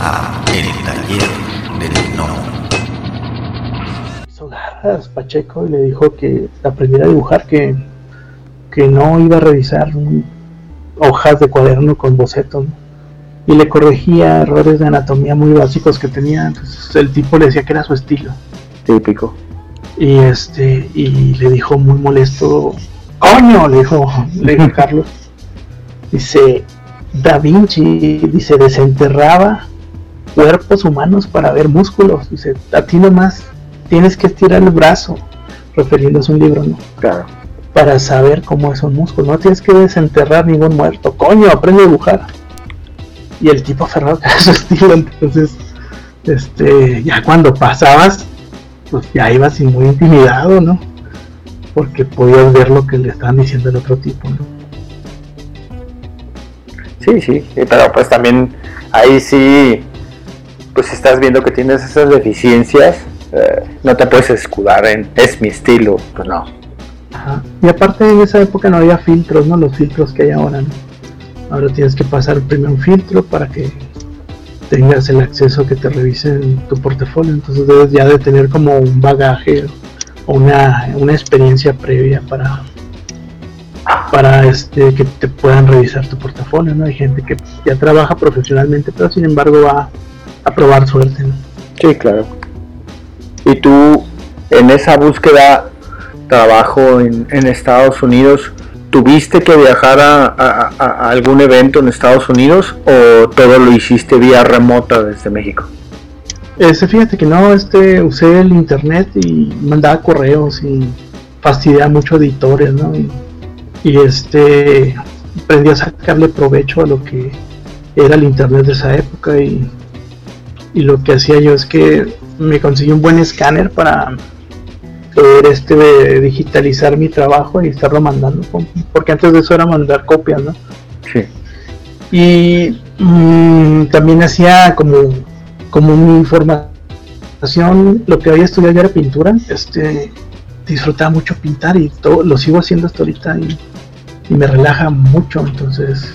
a El Taller del No. Hizo garras Pacheco y le dijo que aprendiera a dibujar, que, que no iba a revisar un- hojas de cuaderno con bocetos. ¿no? Y le corregía errores de anatomía muy básicos que tenía. Entonces el tipo le decía que era su estilo. Típico. Y este, y le dijo muy molesto, coño, le dijo, le dijo Carlos. Dice, Da Vinci, dice, desenterraba cuerpos humanos para ver músculos. Dice, a ti nomás tienes que estirar el brazo, refiriéndose a un libro, ¿no? Claro. Para saber cómo es un músculo. No tienes que desenterrar ningún muerto. Coño, aprende a dibujar. Y el tipo aferrado que era su estilo. Entonces, este, ya cuando pasabas, pues ya ibas y muy intimidado, ¿no? Porque podías ver lo que le estaban diciendo el otro tipo, ¿no? Sí, sí, pero pues también ahí sí, pues estás viendo que tienes esas deficiencias, eh, no te puedes escudar en es mi estilo, pues no. Ajá. Y aparte en esa época no había filtros, ¿no? Los filtros que hay ahora, ¿no? Ahora tienes que pasar primero un filtro para que tengas el acceso que te revisen tu portafolio. Entonces debes ya de tener como un bagaje o una, una experiencia previa para para este que te puedan revisar tu portafolio, ¿no? Hay gente que ya trabaja profesionalmente, pero sin embargo va a probar suerte, ¿no? Sí, claro. Y tú, en esa búsqueda, trabajo en, en Estados Unidos, ¿tuviste que viajar a, a- a- a algún evento en Estados Unidos o todo lo hiciste vía remota desde México? Este, fíjate que no, este, usé el internet y mandaba correos y fastidiaba mucho editores, ¿no? Y, y, este, aprendí a sacarle provecho a lo que era el internet de esa época y, y lo que hacía yo es que me conseguí un buen escáner para poder este digitalizar mi trabajo y estarlo mandando, porque antes de eso era mandar copias, ¿no? Sí. y mm, también hacía como como mi formación lo que había estudiado ya era pintura este disfrutaba mucho pintar y todo lo sigo haciendo hasta ahorita y, y me relaja mucho entonces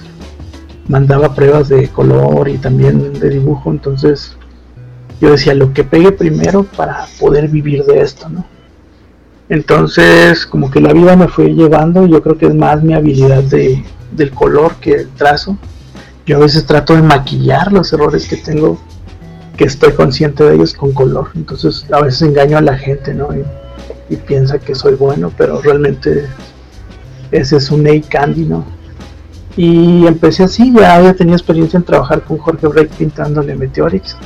mandaba pruebas de color y también de dibujo entonces yo decía lo que pegue primero para poder vivir de esto no entonces como que la vida me fue llevando yo creo que es más mi habilidad de, del color que el trazo yo a veces trato de maquillar los errores que tengo, que estoy consciente de ellos con color. Entonces a veces engaño a la gente, ¿no? Y, piensa que soy bueno, pero realmente ese es un A candy, ¿no? Y empecé así, ya había tenido experiencia en trabajar con Jorge Break pintándole Meteorix.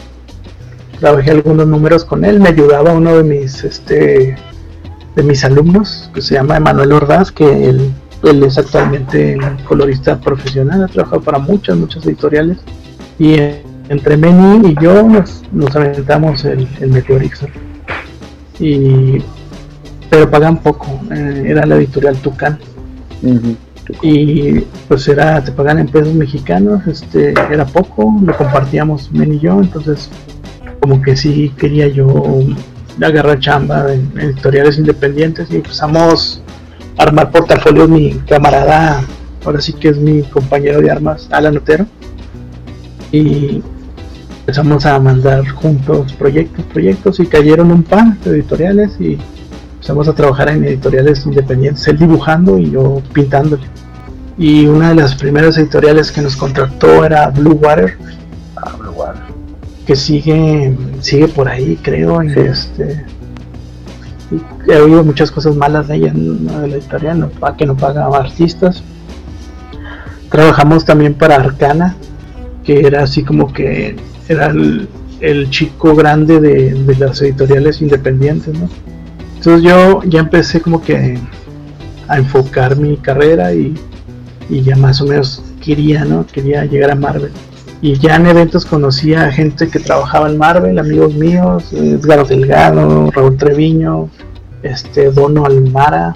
Trabajé algunos números con él, me ayudaba uno de mis este de mis alumnos, que se llama Emanuel Ordaz, que él él es actualmente colorista profesional, ha trabajado para muchas, muchas editoriales. Y entre Meni y yo nos, nos aventamos el, el Meteorix. Y, pero pagan poco, eh, era la editorial Tucán. Y pues era, te pagan en pesos mexicanos, este, era poco, lo compartíamos Men y yo, entonces como que sí quería yo agarrar chamba en, editoriales independientes y empezamos a armar portafolios mi camarada, ahora sí que es mi compañero de armas, Alan Otero, y empezamos a mandar juntos proyectos, proyectos y cayeron un par de editoriales y empezamos a trabajar en editoriales independientes, él dibujando y yo pintándole. Y una de las primeras editoriales que nos contrató era Blue Water, Ah, pero bueno. Que sigue sigue por ahí, creo. y Sí. este, y he oído muchas cosas malas de ella, de la editorial, que no paga a artistas. Trabajamos también para Arcana, que era así como que era el, el chico grande de, de las editoriales independientes, ¿no? Entonces yo ya empecé como que a enfocar mi carrera y, y ya más o menos quería, ¿no? Quería llegar a Marvel. Y ya en eventos conocía a gente que trabajaba en Marvel, amigos míos, Edgar Delgado, Raúl Treviño, este Dono Almara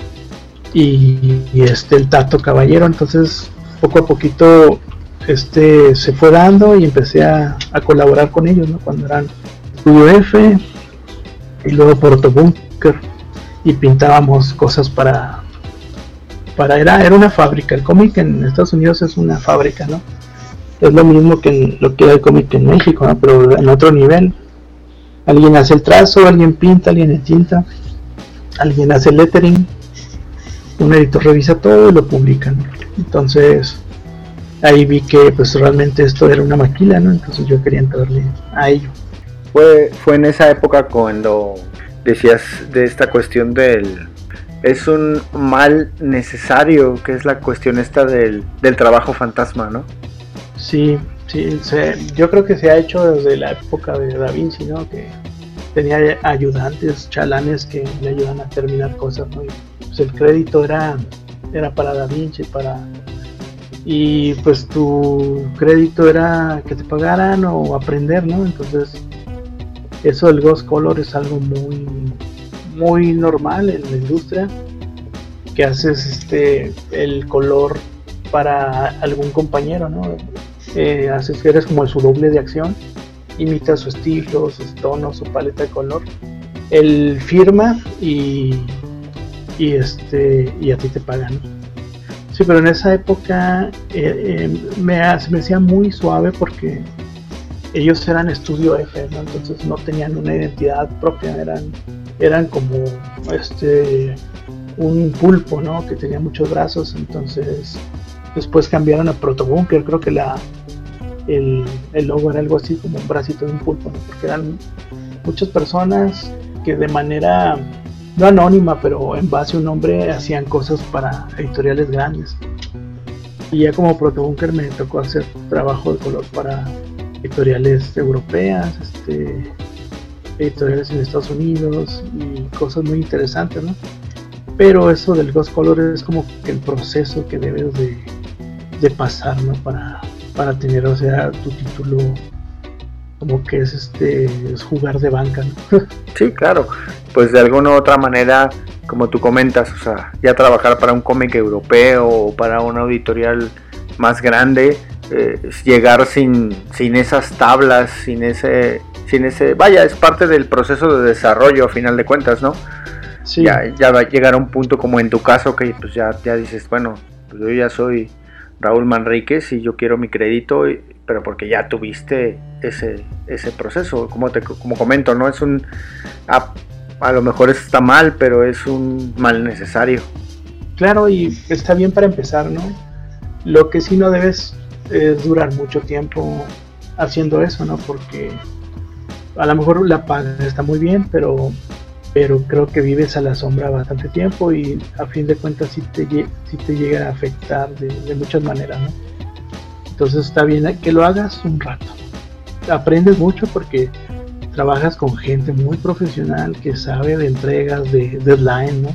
y, este el Tato Caballero. Entonces poco a poquito este se fue dando y empecé a, a colaborar con ellos, ¿no? Cuando eran Estudio F y luego Porto Bunker y pintábamos cosas para para era era una fábrica el cómic en Estados Unidos es una fábrica no es lo mismo que lo que era el cómic en México, pero en otro nivel. Alguien hace el trazo, alguien pinta, alguien en tinta, alguien hace el lettering, un editor revisa todo y lo publica. Entonces ahí vi que pues realmente esto era una maquila, ¿no? Entonces yo quería entrarle a ello. Fue, fue en esa época cuando decías de esta cuestión del es un mal necesario, que es la cuestión esta del, del trabajo fantasma, ¿no? Sí, sí, yo creo que se ha hecho desde la época de Da Vinci, ¿no? Que tenía ayudantes, chalanes que le ayudan a terminar cosas, ¿no? pues el crédito era, era para Da Vinci, para... Y pues tu crédito era que te pagaran o aprender, ¿no? Entonces, eso del Ghost Color es algo muy, muy normal en la industria, que haces este, el color para algún compañero, ¿no? Eh, eres como su doble de acción, imita su estilo, sus tonos, su paleta de color. Él firma y, y, este, y a ti te pagan. Sí, pero en esa época eh, eh, me, hacía muy suave porque ellos eran estudio F, entonces no tenían una identidad propia, eran, eran como este un pulpo, ¿no? Que tenía muchos brazos, entonces después cambiaron a Protobunker, creo que la el, logo era algo así como un bracito de un pulpo, porque eran muchas personas que de manera no anónima, pero en base a un nombre hacían cosas para editoriales grandes. Y ya como Protobunker me tocó hacer trabajo de color para editoriales europeas, este, editoriales en Estados Unidos y cosas muy interesantes, ¿no? Pero eso del Ghost Color es como el proceso que debes de, de pasar. Para, para tener, o sea, tu título como que es este es jugar de banca, ¿no? Sí, claro. Pues de alguna u otra manera, como tú comentas, o sea, ya trabajar para un cómic europeo o para una editorial más grande, eh, llegar sin, sin esas tablas, sin ese, sin ese, vaya, es parte del proceso de desarrollo a final de cuentas, ¿no? Sí. Ya, ya va a llegar a un punto como en tu caso que pues ya, ya dices, bueno, pues yo ya soy Raúl Manríquez y yo quiero mi crédito, pero porque ya tuviste ese, ese proceso, como te como comento, ¿no? Es un, a, a lo mejor está mal, pero es un mal necesario. Claro, y está bien para empezar, ¿no? Lo que sí no debes es durar mucho tiempo haciendo eso, ¿no? Porque a lo mejor la paga está muy bien, pero, pero creo que vives a la sombra bastante tiempo y a fin de cuentas sí te, te llega a afectar de, muchas maneras, ¿no? Entonces está bien que lo hagas un rato. Aprendes mucho porque trabajas con gente muy profesional que sabe de entregas, de deadline, ¿no?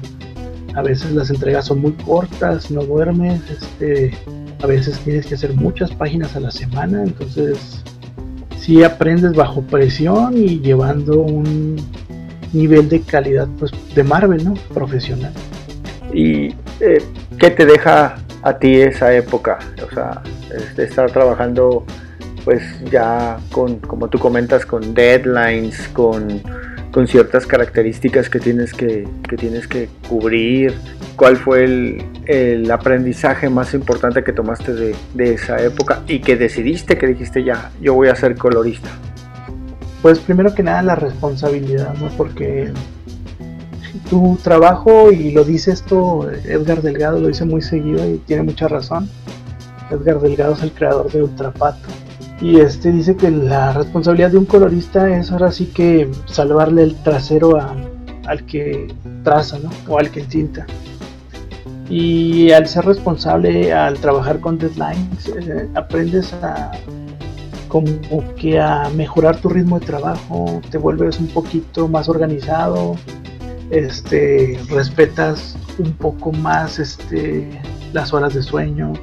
A veces las entregas son muy cortas, no duermes, este, a veces tienes que hacer muchas páginas a la semana, entonces si aprendes bajo presión y llevando un nivel de calidad pues de Marvel, ¿no? Profesional. ¿Y eh, qué te deja a ti esa época? O sea, estar trabajando pues ya con, como tú comentas, con deadlines, con con ciertas características que tienes que, que tienes que cubrir. ¿Cuál fue el, el aprendizaje más importante que tomaste de, de, esa época y que decidiste, que dijiste ya, yo voy a ser colorista? Pues primero que nada la responsabilidad, ¿no? Porque tu trabajo, y lo dice esto, Edgar Delgado lo dice muy seguido y tiene mucha razón. Edgar Delgado es el creador de Ultrapato y este dice que la responsabilidad de un colorista es ahora sí que salvarle el trasero al que traza, ¿no? O al que tinta. Y al ser responsable, al trabajar con deadlines, eh, aprendes a como que a mejorar tu ritmo de trabajo, te vuelves un poquito más organizado, este, respetas un poco más este, las horas de sueño,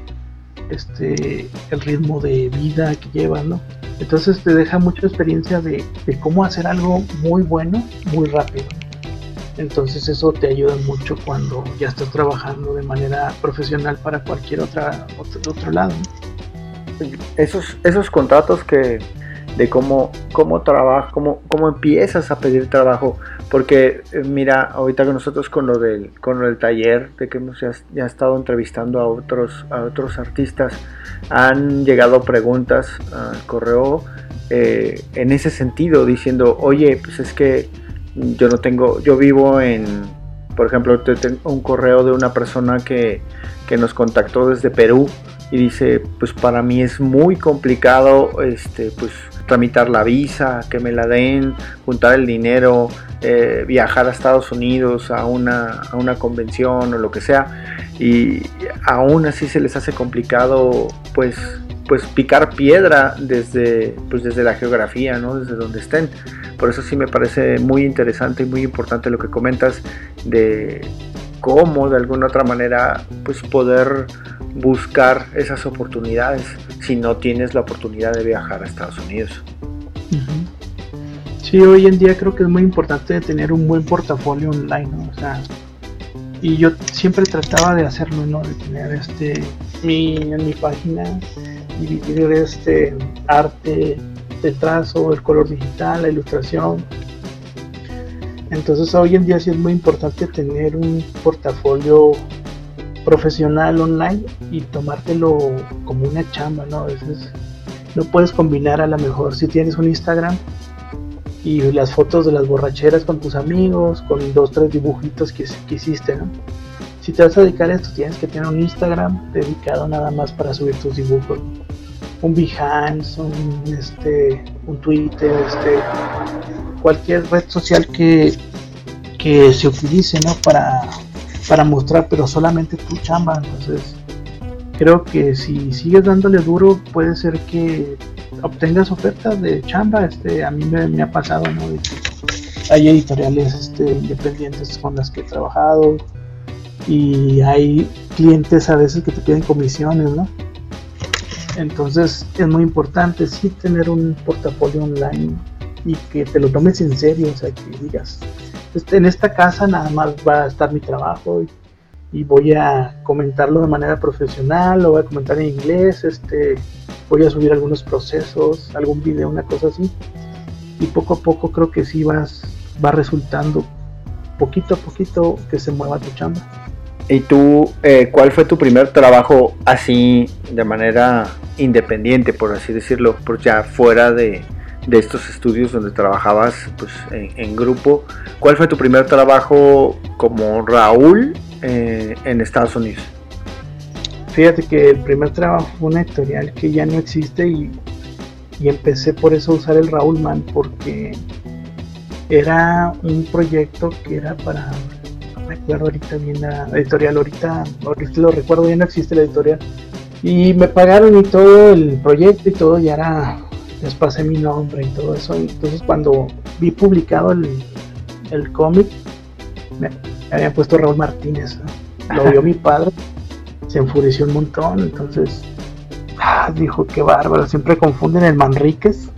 este, el ritmo de vida que llevas, ¿no? Entonces te deja mucha experiencia de, cómo hacer algo muy bueno muy rápido. Entonces eso te ayuda mucho cuando ya estás trabajando de manera profesional para cualquier otra otro lado. Esos, esos contratos que, de cómo, cómo trabajas, cómo, cómo empiezas a pedir trabajo. Porque eh, mira, ahorita con nosotros con lo del, con lo del taller, de que hemos ya, estado entrevistando a otros, a otros artistas, han llegado preguntas al correo eh, en ese sentido, diciendo, oye, pues es que yo no tengo, yo vivo en, por ejemplo, un correo de una persona que, que nos contactó desde Perú y dice, pues para mí es muy complicado, este, pues tramitar la visa, que me la den, juntar el dinero, eh, viajar a Estados Unidos a una, a una convención o lo que sea. Y aún así se les hace complicado pues, pues picar piedra desde, pues desde la geografía, ¿no? desde donde estén. Por eso sí me parece muy interesante y muy importante lo que comentas de cómo de alguna otra manera pues poder buscar esas oportunidades si no tienes la oportunidad de viajar a Estados Unidos. Sí, hoy en día creo que es muy importante tener un buen portafolio online, ¿no? O sea, y yo siempre trataba de hacerlo, ¿no? De tener este, mi, en mi página, dividir este arte de trazo, el color digital, la ilustración. Entonces hoy en día sí es muy importante tener un portafolio profesional online y tomártelo como una chamba, ¿no? A veces no puedes combinar a lo mejor si tienes un Instagram y las fotos de las borracheras con tus amigos, con dos, tres dibujitos que, hiciste, ¿no? Si te vas a dedicar a esto, tienes que tener un Instagram dedicado nada más para subir tus dibujos. Un Behance, un, este, un Twitter, este, cualquier red social que, que se utilice, ¿no? Para, para mostrar, pero solamente tu chamba. Entonces, creo que si sigues dándole duro, puede ser que obtengas ofertas de chamba. Este, a mí me, ha pasado, ¿no? hay editoriales este, independientes con las que he trabajado y hay clientes a veces que te piden comisiones, ¿no? Entonces es muy importante sí tener un portafolio online y que te lo tomes en serio, o sea, que digas, en esta casa nada más va a estar mi trabajo y, voy a comentarlo de manera profesional, lo voy a comentar en inglés, este, voy a subir algunos procesos, algún video, una cosa así. Y poco a poco creo que sí vas, va resultando poquito a poquito que se mueva tu chamba. ¿Y tú, eh, cuál fue tu primer trabajo así de manera independiente, por así decirlo, por ya fuera de, de estos estudios donde trabajabas pues, en, grupo. ¿Cuál fue tu primer trabajo como Raúl eh, en Estados Unidos? Fíjate que el primer trabajo fue una editorial que ya no existe y, y empecé por eso a usar el Raúl Man porque era un proyecto que era para no recuerdo ahorita bien la editorial ahorita, ahorita lo recuerdo bien no existe la editorial y me pagaron y todo el proyecto y todo ya era les pasé mi nombre y todo eso. Entonces cuando vi publicado el, el cómic, me, habían puesto Raúl Martínez. Lo vio mi padre, se enfureció un montón, entonces ah, dijo que bárbaro, siempre confunden el Manríquez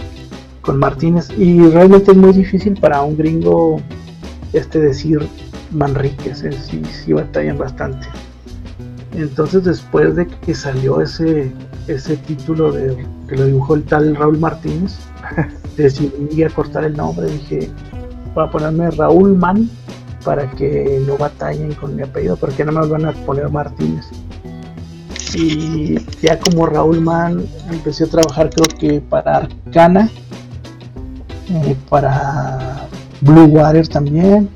con Martínez y realmente es muy difícil para un gringo este decir Manríquez, eh, sí, sí batallan bastante. Entonces después de que salió ese, ese título de, que lo dibujó el tal Raúl Martínez, decidí a cortar el nombre, dije, voy a ponerme Raúl Man para que no batallen con mi apellido, porque no me van a poner Martínez. Y ya como Raúl Man empecé a trabajar creo que para Arcana, eh, para Blue Water también,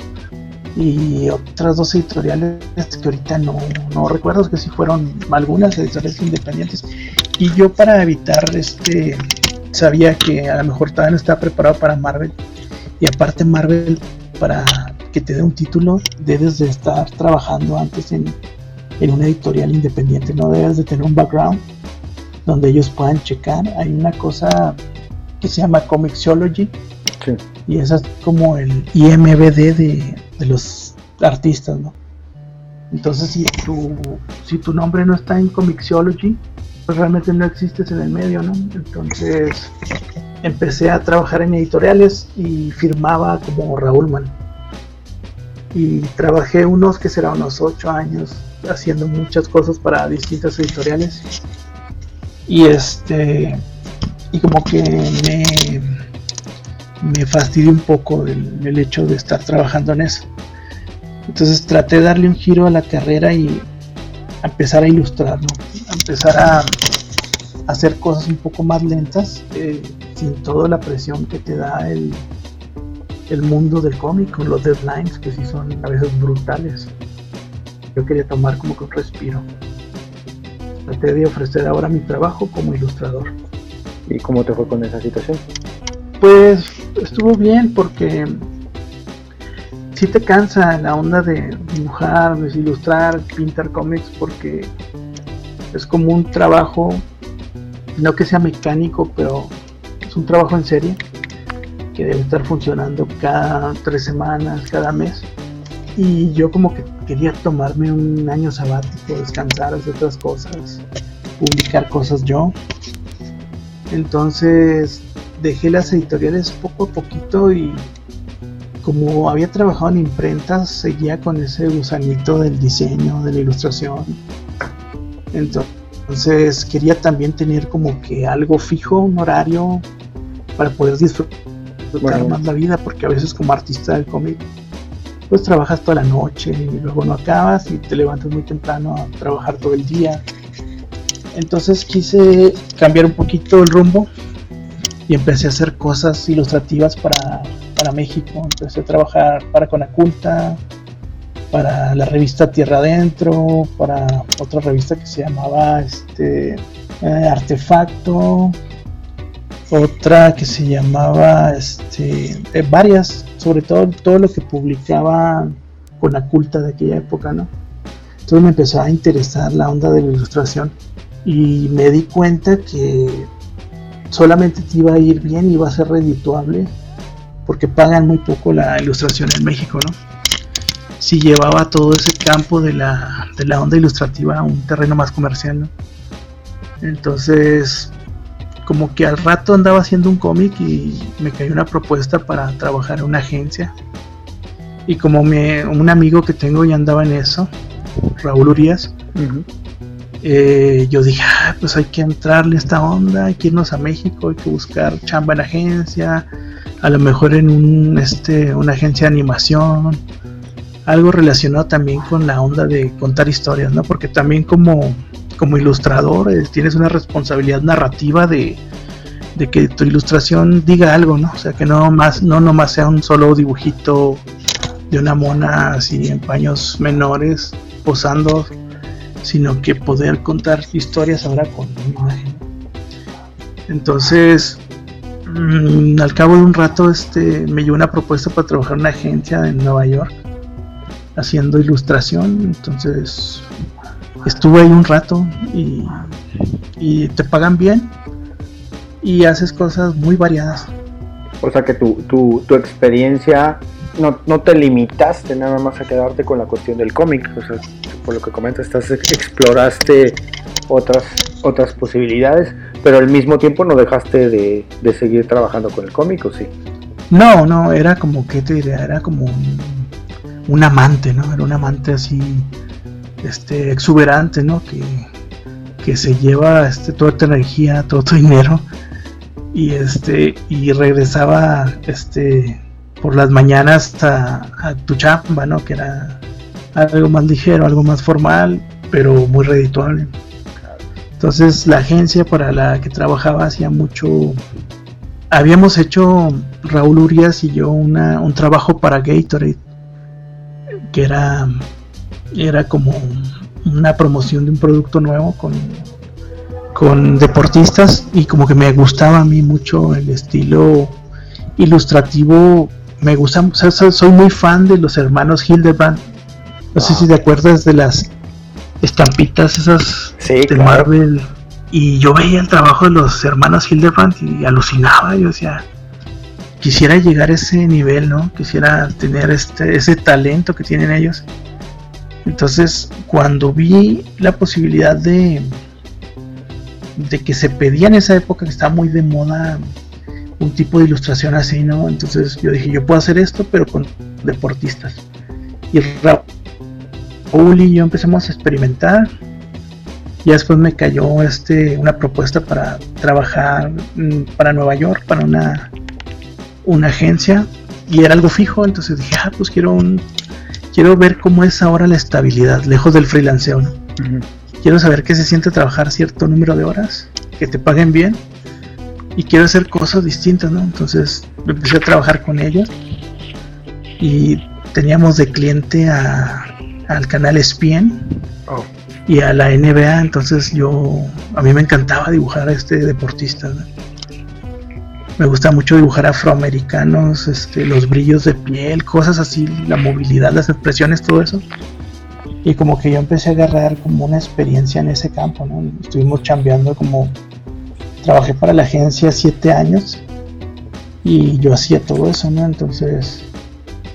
y otras dos editoriales que ahorita no, no recuerdo, que sí fueron algunas editoriales independientes. Y yo para evitar este, sabía que a lo mejor todavía no estaba preparado para Marvel. Y aparte Marvel, para que te dé un título, debes de estar trabajando antes en, en una editorial independiente, no debes de tener un background donde ellos puedan checar. Hay una cosa que se llama Comixology. Y esa es como el IMBD de, de los artistas, ¿no? Entonces, si tu, si tu nombre no está en Comixology, pues realmente no existes en el medio, ¿no? Entonces, empecé a trabajar en editoriales y firmaba como Raúl Man. Y trabajé unos que será unos ocho años haciendo muchas cosas para distintas editoriales. Y este y como que me, me fastidió un poco el, el hecho de estar trabajando en eso. Entonces traté de darle un giro a la carrera y empezar a ilustrar, ¿no? a empezar a hacer cosas un poco más lentas, eh, sin toda la presión que te da el, el mundo del cómic, con los deadlines que sí son a veces brutales. Yo quería tomar como que un respiro. Traté de ofrecer ahora mi trabajo como ilustrador. ¿Y cómo te fue con esa situación? Pues estuvo bien porque sí te cansa la onda de dibujar, de ilustrar, pintar cómics porque es como un trabajo, no que sea mecánico, pero es un trabajo en serie que debe estar funcionando cada tres semanas, cada mes. Y yo como que quería tomarme un año sabático, descansar, hacer otras cosas, publicar cosas yo. Entonces dejé las editoriales poco a poquito y como había trabajado en imprentas, seguía con ese gusanito del diseño, de la ilustración. Entonces quería también tener como que algo fijo, un horario, para poder disfrutar más la vida, porque a veces como artista del cómic, pues trabajas toda la noche y luego no acabas y te levantas muy temprano a trabajar todo el día. Entonces quise cambiar un poquito el rumbo y empecé a hacer cosas ilustrativas para para México. Empecé a trabajar para Conaculta, para la revista Tierra Adentro, para otra revista que se llamaba este, eh, Artefacto, otra que se llamaba este, eh, varias, sobre todo todo lo que publicaba Conaculta de aquella época, ¿no? Entonces me empezó a interesar la onda de la ilustración y me di cuenta que solamente te iba a ir bien y iba a ser redituable porque pagan muy poco la ilustración en México, ¿no? Si llevaba todo ese campo de la, de la onda ilustrativa a un terreno más comercial, ¿no? Entonces, como que al rato andaba haciendo un cómic y me cayó una propuesta para trabajar en una agencia. Y como un amigo que tengo ya andaba en eso, Raúl Urias, eh, yo dije, ah, pues hay que entrarle a esta onda, hay que irnos a México, hay que buscar chamba en agencia, a lo mejor en un, este, una agencia de animación, algo relacionado también con la onda de contar historias, ¿no? Porque también como, como ilustrador eh, tienes una responsabilidad narrativa de, de, que tu ilustración diga algo, ¿no? O sea, que no más no nomás sea un solo dibujito de una mona así en paños menores posando, sino que poder contar historias ahora con imagen. Entonces, Mm, al cabo de un rato este, me llegó una propuesta para trabajar en una agencia en Nueva York haciendo ilustración. Entonces estuve ahí un rato y, te pagan bien y haces cosas muy variadas. O sea que tu, tu, tu experiencia no, no, te limitaste nada más a quedarte con la cuestión del cómic. O sea, por lo que comentas, estás, exploraste otras, otras posibilidades pero al mismo tiempo no dejaste de, seguir trabajando con el cómic, ¿o sí? No, no, era como, ¿qué te diría? Era como un, amante, ¿no? Era un amante así, este, exuberante, ¿no? Que, que se lleva este, toda tu energía, todo tu dinero y este y regresaba este por las mañanas hasta a tu chamba, ¿no? Que era algo más ligero, algo más formal, pero muy redituable. Entonces la agencia para la que trabajaba hacía mucho... Habíamos hecho Raúl Urias y yo un trabajo para Gatorade, que era, era como una promoción de un producto nuevo con, con deportistas y como que me gustaba a mí mucho el estilo ilustrativo. Me gusta, soy muy fan de los hermanos Hildebrand. No sé si te acuerdas de las estampitas esas de Marvel. Y yo veía el trabajo de los hermanos Hildebrand y alucinaba. Yo decía, quisiera llegar a ese nivel, ¿no? Quisiera tener este, ese talento que tienen ellos. Entonces, cuando vi la posibilidad de, de que se pedía en esa época que estaba muy de moda un tipo de ilustración así, ¿no? Entonces yo dije, yo puedo hacer esto, pero con deportistas. Y Raúl y yo empezamos a experimentar Y después me cayó este, una propuesta para trabajar mm, para Nueva York, para una, una agencia, y era algo fijo, entonces dije, ah, pues quiero un, quiero ver cómo es ahora la estabilidad, lejos del freelanceo, ¿no? Quiero saber qué se siente trabajar cierto número de horas, que te paguen bien, y quiero hacer cosas distintas, ¿no? Entonces empecé a trabajar con ellos y teníamos de cliente a, al canal ESPN Oh, y a la NBA, entonces yo, a mí me encantaba dibujar a este deportista. ¿no? Me gusta mucho dibujar afroamericanos, este, los brillos de piel, cosas así, la movilidad, las expresiones, todo eso. Y como que yo empecé a agarrar como una experiencia en ese campo, ¿no? Estuvimos chambeando como, trabajé para la agencia siete años y yo hacía todo eso, ¿no? Entonces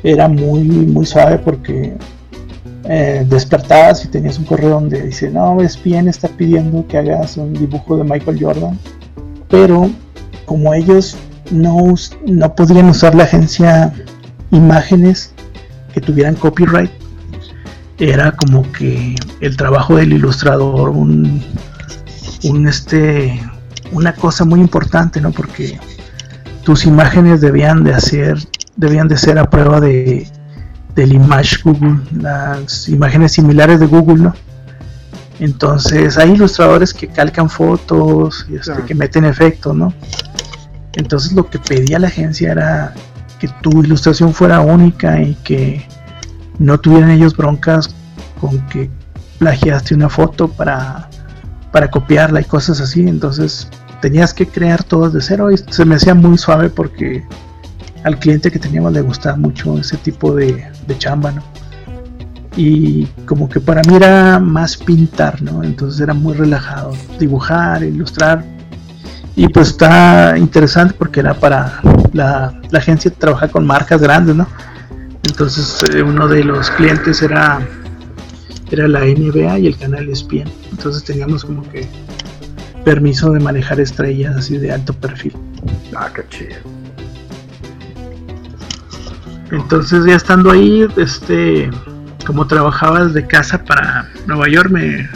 era muy, muy suave porque eh, despertabas y tenías un correo donde dice, no, ESPN está pidiendo que hagas un dibujo de Michael Jordan, pero como ellos no, no podrían usar la agencia imágenes que tuvieran copyright, era como que el trabajo del ilustrador, un, un este, una cosa muy importante, ¿no? Porque tus imágenes debían de hacer, debían de ser a prueba de del Image Google, las imágenes similares de Google, ¿no? Entonces hay ilustradores que calcan fotos, y este, Claro. que meten efectos, ¿no? Entonces lo que pedía la agencia era que tu ilustración fuera única y que no tuvieran ellos broncas con que plagiaste una foto para, para copiarla y cosas así. Entonces tenías que crear todo de cero y se me hacía muy suave porque al cliente que teníamos le gustaba mucho ese tipo de, de chamba, ¿no? Y como que para mí era más pintar, ¿no? Entonces era muy relajado, dibujar, ilustrar. Y pues está interesante porque era para la, agencia trabaja con marcas grandes, ¿no? Entonces eh, uno de los clientes era era la NBA y el canal ESPN. Entonces teníamos como que permiso de manejar estrellas así de alto perfil. ah, qué. Entonces ya estando ahí, este, como trabajaba desde casa para Nueva York, me,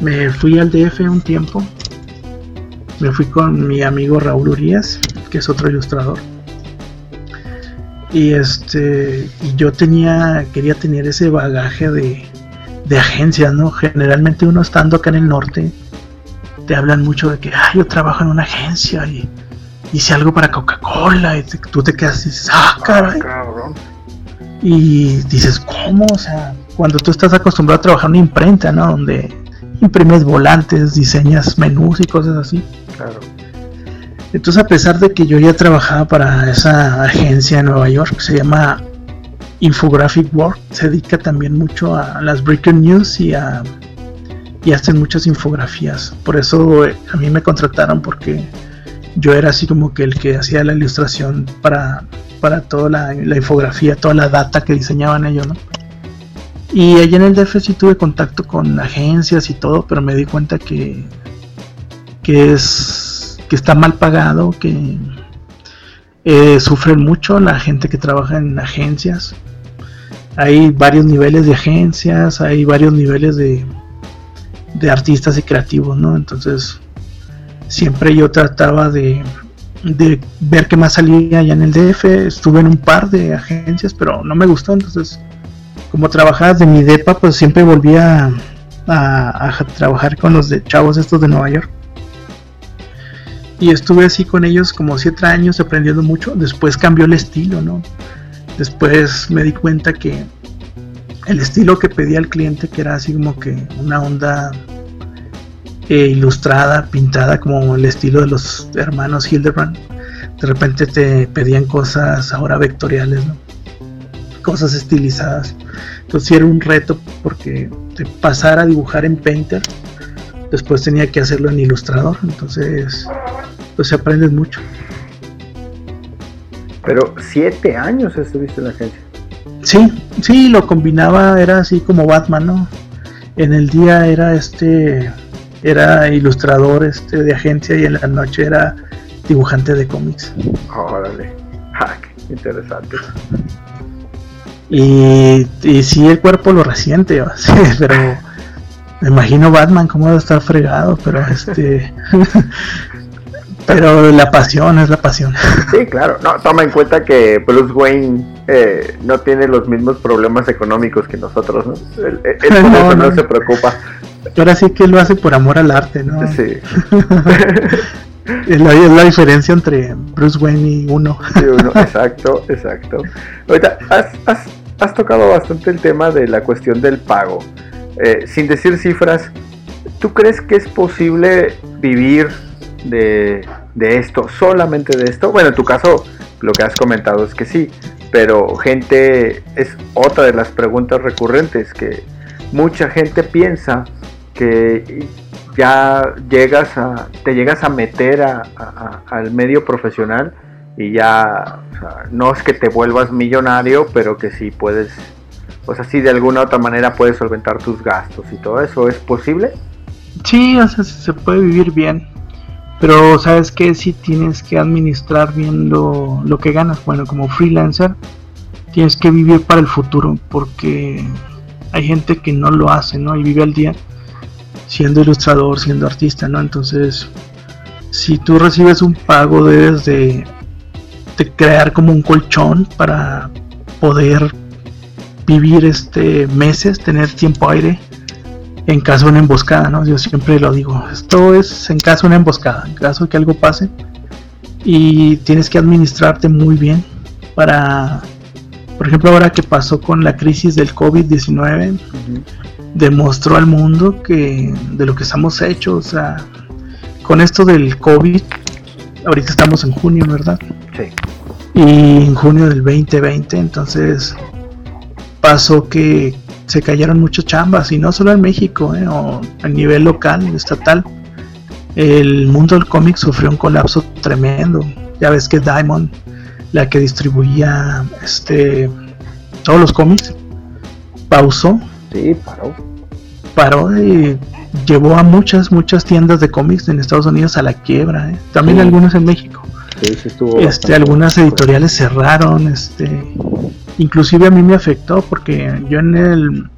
me fui al DF un tiempo. Me fui con mi amigo Raúl Urias, que es otro ilustrador. Y este, y yo tenía, quería tener ese bagaje de, de agencias, ¿no? Generalmente uno estando acá en el norte, te hablan mucho de que, yo trabajo en una agencia y hice algo para Coca-Cola y te- tú te quedas y dices, ah, caray. cabrón. Y dices, ¿cómo? O sea, cuando tú estás acostumbrado a trabajar en una imprenta, ¿no? Donde imprimes volantes, diseñas menús y cosas así. Claro. Entonces, a pesar de que yo ya trabajaba para esa agencia en Nueva York, que se llama Infographic Work, se dedica también mucho a las breaking news y a y hacen muchas infografías. Por eso eh, a mí me contrataron porque yo era así como que el que hacía la ilustración para, para toda la, infografía, toda la data que diseñaban ellos, ¿no? Y allá en el DF sí tuve contacto con agencias y todo, pero me di cuenta que, que es que está mal pagado, que eh, sufren mucho la gente que trabaja en agencias. Hay varios niveles de agencias, hay varios niveles de, de artistas y creativos, ¿no? Entonces siempre yo trataba de, de ver qué más salía allá en el DF. Estuve en un par de agencias, pero no me gustó. Entonces, como trabajaba de mi depa, pues siempre volvía a, trabajar con los de chavos estos de Nueva York. Y estuve así con ellos como siete años aprendiendo mucho. Después cambió el estilo, ¿no? Después me di cuenta que el estilo que pedía el cliente, que era así como que una onda eh, ilustrada, pintada, como el estilo de los hermanos Hildebrand, de repente te pedían cosas ahora vectoriales, ¿no? cosas estilizadas. Entonces era un reto porque de pasar a dibujar en Painter, después tenía que hacerlo en Ilustrador, entonces pues se aprendes mucho. Pero siete años estuviste en la agencia. Sí, sí, lo combinaba, era así como Batman, ¿no? En el día era este, era ilustrador este de agencia y en la noche era dibujante de cómics. Órale. Ah, qué interesante. Y, y sí, el cuerpo lo resiente, pero Me imagino Batman cómo debe estar fregado, pero este. pero la pasión es la pasión. Sí, claro. No, toma en cuenta que Bruce Wayne eh, no tiene los mismos problemas económicos que nosotros, ¿no? Él, no, no, se preocupa. Ahora sí que lo hace por amor al arte, ¿no? Sí. es, la, la, diferencia entre Bruce Wayne y uno. Sí, uno. Exacto, exacto. Ahorita, has, has, has tocado bastante el tema de la cuestión del pago. Eh, sin decir cifras, ¿tú crees que es posible vivir de, esto, solamente de esto? Bueno, en tu caso, lo que has comentado es que sí, pero gente, es otra de las preguntas recurrentes, que mucha gente piensa que ya llegas a, te llegas a meter al medio profesional y ya, no es que te vuelvas millonario, pero que sí puedes pues así de alguna otra manera puedes solventar tus gastos y todo eso. ¿Es posible? Sí, o sea, se puede vivir bien. Pero sabes que si tienes que administrar bien lo, lo que ganas. Bueno, como freelancer tienes que vivir para el futuro porque hay gente que no lo hace, ¿no? Y vive al día siendo ilustrador, siendo artista, ¿no? Entonces, si tú recibes un pago debes de, de crear como un colchón para poder vivir este meses, tener tiempo aire en caso de una emboscada, ¿no? Yo siempre lo digo, esto es en caso de una emboscada, en caso de que algo pase y tienes que administrarte muy bien para, por ejemplo, ahora que pasó con la crisis del COVID-19, demostró al mundo que de lo que estamos hechos, o sea, con esto del COVID, ahorita estamos en junio, ¿verdad? Sí. Y en junio del 2020, entonces pasó que se cayeron muchas chambas y no solo en México, eh, o a nivel local, estatal. El mundo del cómic sufrió un colapso tremendo. Ya ves que Diamond, la que distribuía este todos los cómics, pausó. Sí, paró. Paró y llevó a muchas, muchas tiendas de cómics en Estados Unidos a la quiebra. Eh. También algunas en México. Sí, sí este, algunas editoriales cerraron, este, inclusive a mí me afectó porque yo en el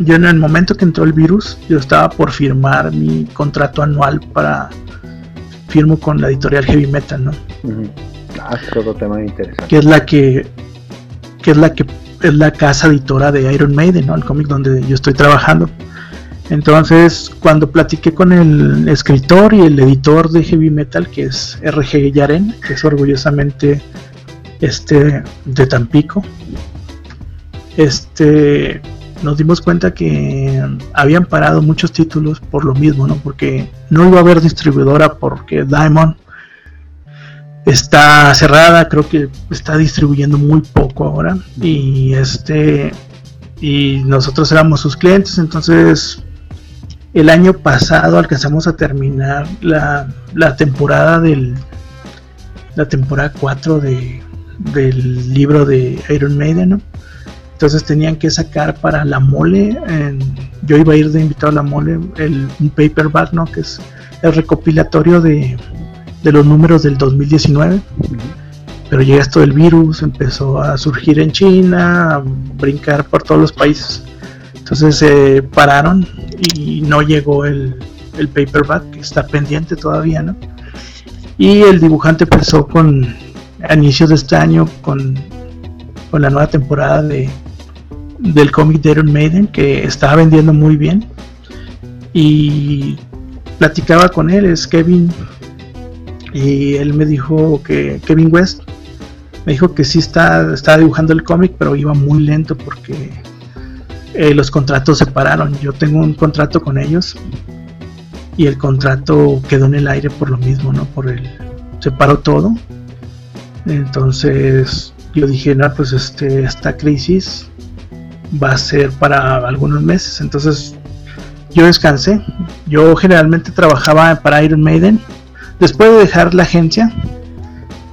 yo en el momento que entró el virus yo estaba por firmar mi contrato anual para firmo con la editorial Heavy Metal no que es la que que es la que es la casa editora de Iron Maiden no el cómic donde yo estoy trabajando. Entonces cuando platiqué con el escritor y el editor de Heavy Metal que es RG Yaren que es orgullosamente este de Tampico este nos dimos cuenta que habían parado muchos títulos por lo mismo, ¿no? Porque no iba a haber distribuidora porque Diamond está cerrada, creo que está distribuyendo muy poco ahora. Y este y nosotros éramos sus clientes, entonces el año pasado alcanzamos a terminar la, la temporada del la temporada 4 de del libro de Iron Maiden, Entonces tenían que sacar para la mole, yo iba a ir de invitado a la mole, el, un paperback, ¿no? Que es el recopilatorio de, los números del 2019. Pero llega esto del virus, empezó a surgir en China, a brincar por todos los países. Entonces se pararon y no llegó el, el paperback, que está pendiente todavía, ¿no? Y el dibujante empezó con a inicios de este año con, con la nueva temporada de, del cómic de Iron Maiden que estaba vendiendo muy bien y platicaba con él, es Kevin y él me dijo que Kevin West me dijo que sí está, estaba dibujando el cómic pero iba muy lento porque eh, los contratos se pararon yo tengo un contrato con ellos y el contrato quedó en el aire por lo mismo, ¿no? Por el se paró todo entonces yo dije, no, pues este, esta crisis va a ser para algunos meses. Entonces yo descansé. Yo generalmente trabajaba para Iron Maiden. Después de dejar la agencia,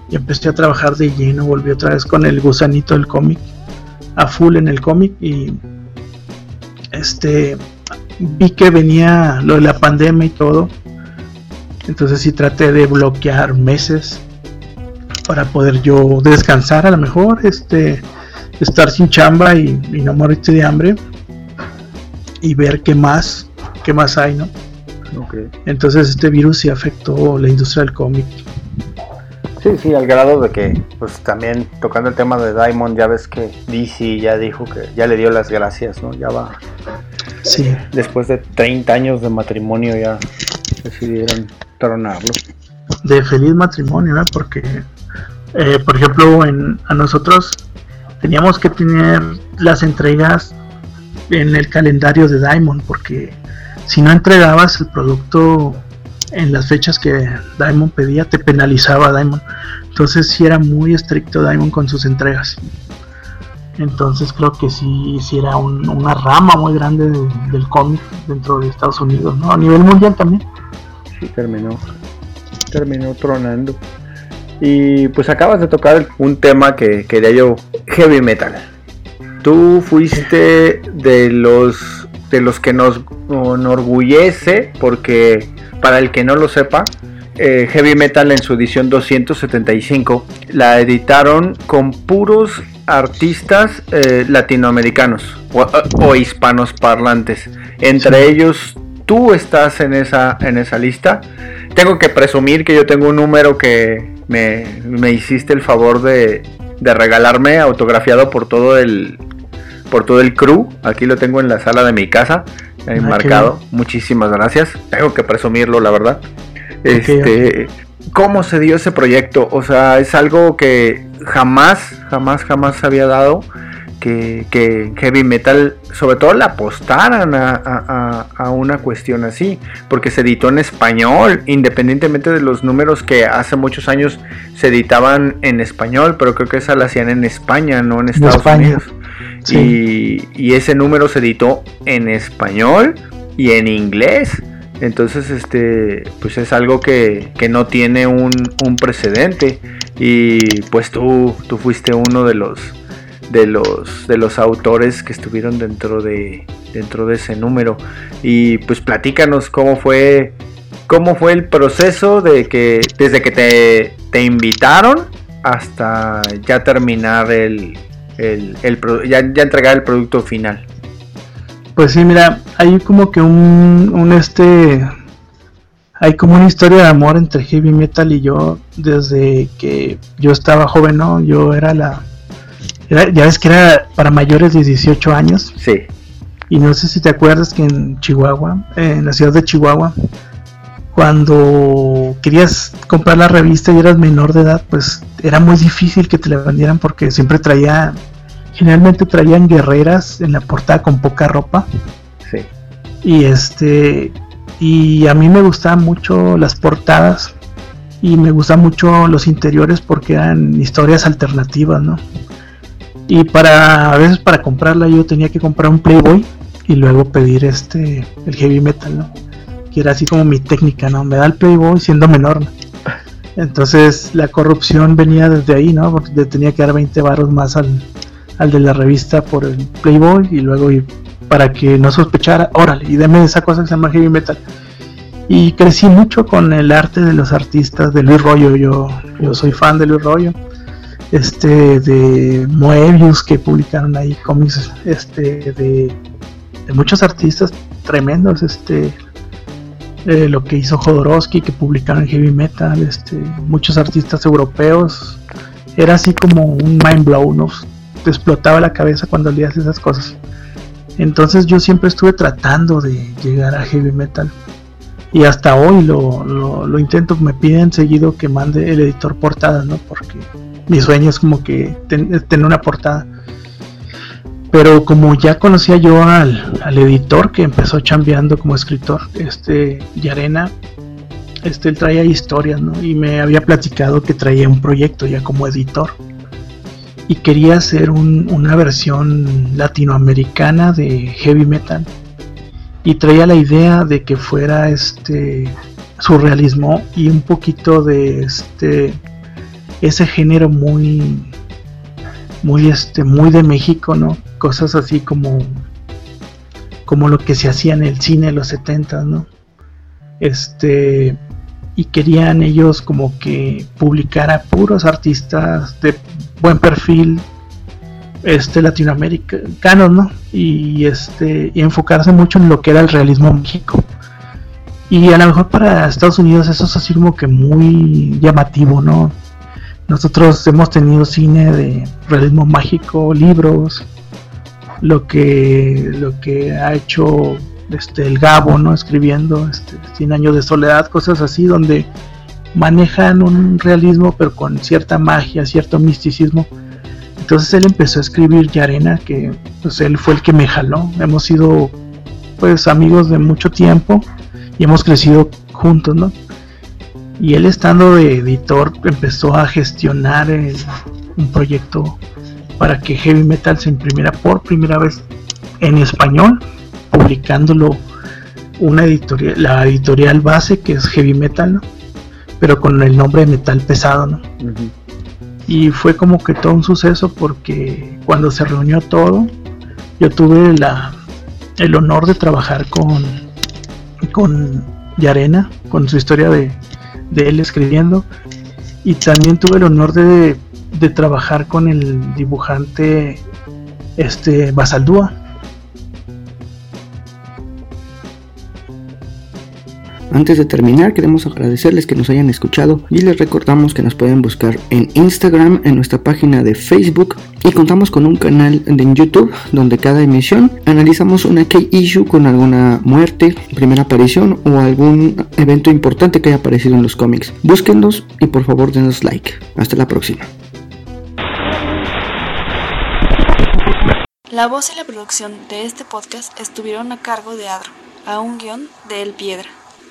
y empecé a trabajar de lleno. Volví otra vez con el gusanito del cómic, a full en el cómic. Y este vi que venía lo de la pandemia y todo. Entonces sí traté de bloquear meses para poder yo descansar a lo mejor, este, estar sin chamba y, no morirte de hambre y ver qué más qué más hay, ¿no? Okay. Entonces este virus sí afectó la industria del cómic. Sí, sí, al grado de que, pues también tocando el tema de Diamond, ya ves que DC ya dijo que ya le dio las gracias, ¿no? Ya va. Sí. Después de 30 años de matrimonio ya decidieron tronarlo. De feliz matrimonio, ¿eh? Porque, eh, por ejemplo, en, a nosotros teníamos que tener las entregas en el calendario de Diamond, porque si no entregabas el producto en las fechas que Diamond pedía, te penalizaba Diamond. Entonces sí era muy estricto Diamond con sus entregas. Entonces creo que sí, sí era un- una rama muy grande de- del cómic dentro de Estados Unidos, ¿no? A nivel mundial también. Sí, terminó. Terminó tronando. Y pues acabas de tocar un tema que quería yo, heavy metal. Tú fuiste de los de los que nos enorgullece, porque para el que no lo sepa, eh, heavy metal en su edición 275 la editaron con puros artistas eh, latinoamericanos o, o hispanos parlantes. Entre Sí. ellos tú estás en esa, en esa lista. Tengo que presumir que yo tengo un número que me, me hiciste el favor de, de regalarme autografiado por todo el por todo el crew. Aquí lo tengo en la sala de mi casa, ahí Ah, marcado. Muchísimas gracias. Tengo que presumirlo, la verdad. Este, ¿cómo se dio ese proyecto? O sea, es algo que jamás, jamás, jamás se había dado. Que, que heavy metal, sobre todo, le apostaran a, a- a- a una cuestión así, porque se editó en español, independientemente de los números que hace muchos años se editaban en español, pero creo que esa la hacían en España, no en Estados España. Unidos. Sí. Y, y ese número se editó en español y en inglés. Entonces, este, pues es algo que, que no tiene un, un precedente. Y pues tú, tú fuiste uno de los, de los, de los autores que estuvieron dentro de, dentro de ese número. Y pues platícanos cómo fue, cómo fue el proceso de que, desde que te, te invitaron hasta ya terminar el, el, el ya, ya entregar el producto final. Pues sí, mira, hay como que un, un este, hay como una historia de amor entre heavy metal y yo desde que yo estaba joven, ¿no? Yo era la, era- ya ves que era para mayores de 18 años Sí, y no sé si te acuerdas que en Chihuahua, en la ciudad de Chihuahua, cuando querías comprar la revista y eras menor de edad, pues era muy difícil que te la vendieran porque siempre traía, generalmente traían guerreras en la portada con poca ropa. sí. Y este y a mí me gustaban mucho las portadas y me gustan mucho los interiores porque eran historias alternativas, ¿no? Y para a veces para comprarla yo tenía que comprar un Playboy y luego pedir este el heavy metal, ¿no? Que era así como mi técnica, ¿no? Me da el Playboy siendo menor, ¿no? Entonces la corrupción venía desde ahí, ¿no? Porque le tenía que dar 20 baros más al, al de la revista por el Playboy y luego y para que no sospechara, órale, y deme esa cosa que se llama heavy metal. Y crecí mucho con el arte de los artistas de Luis Rollo, yo, yo soy fan de Luis Rollo, este de Moebius que publicaron ahí cómics, este de, muchos artistas tremendos, este eh, lo que hizo Jodorowsky que publicaron heavy metal, este muchos artistas europeos, era así como un mind blow, ¿no? Te explotaba la cabeza cuando leías esas cosas. Entonces yo siempre estuve tratando de llegar a heavy metal. Y hasta hoy lo, lo, lo intento, me piden seguido que mande el editor portada, ¿no? Porque mi sueño es como que ten- tener una portada. Pero como ya conocía yo al, al editor que empezó chambeando como escritor, este Yarena, este él traía historias, ¿no? Y me había platicado que traía un proyecto ya como editor y quería hacer un- una versión latinoamericana de heavy metal y traía la idea de que fuera este surrealismo y un poquito de este ese género muy muy este muy de México no cosas así como como lo que se hacía en el cine de los 70 no este y querían ellos como que publicara puros artistas de buen perfil este latinoamericanos, ¿no? Y este y enfocarse mucho en lo que era el realismo mágico. Y a lo mejor para Estados Unidos eso es así como que muy llamativo, ¿no? Nosotros hemos tenido cine de realismo mágico, libros, lo que lo que ha hecho este el Gabo, ¿no? Escribiendo este 100 años de soledad, cosas así donde manejan un realismo pero con cierta magia, cierto misticismo. Entonces él empezó a escribir Yarena, que pues él fue el que me jaló. Hemos sido pues amigos de mucho tiempo y hemos crecido juntos, ¿no? Y él estando de editor empezó a gestionar un proyecto para que Heavy Metal se imprimiera por primera vez en español, publicándolo una editorial, la editorial base que es Heavy Metal, ¿no? pero con el nombre de Metal Pesado, ¿no? Y fue como que todo un suceso porque cuando se reunió todo, yo tuve la, el honor de trabajar con, con Yarena, con su historia de, de él escribiendo, y también tuve el honor de trabajar con el dibujante este Basaldúa. Antes de terminar, queremos agradecerles que nos hayan escuchado y les recordamos que nos pueden buscar en Instagram, en nuestra página de Facebook y contamos con un canal en YouTube donde cada emisión analizamos una key issue con alguna muerte, primera aparición o algún evento importante que haya aparecido en los cómics. Búsquenlos y por favor denos like. Hasta la próxima. La voz y la producción de este podcast estuvieron a cargo de Adro, a un guion de El Piedra.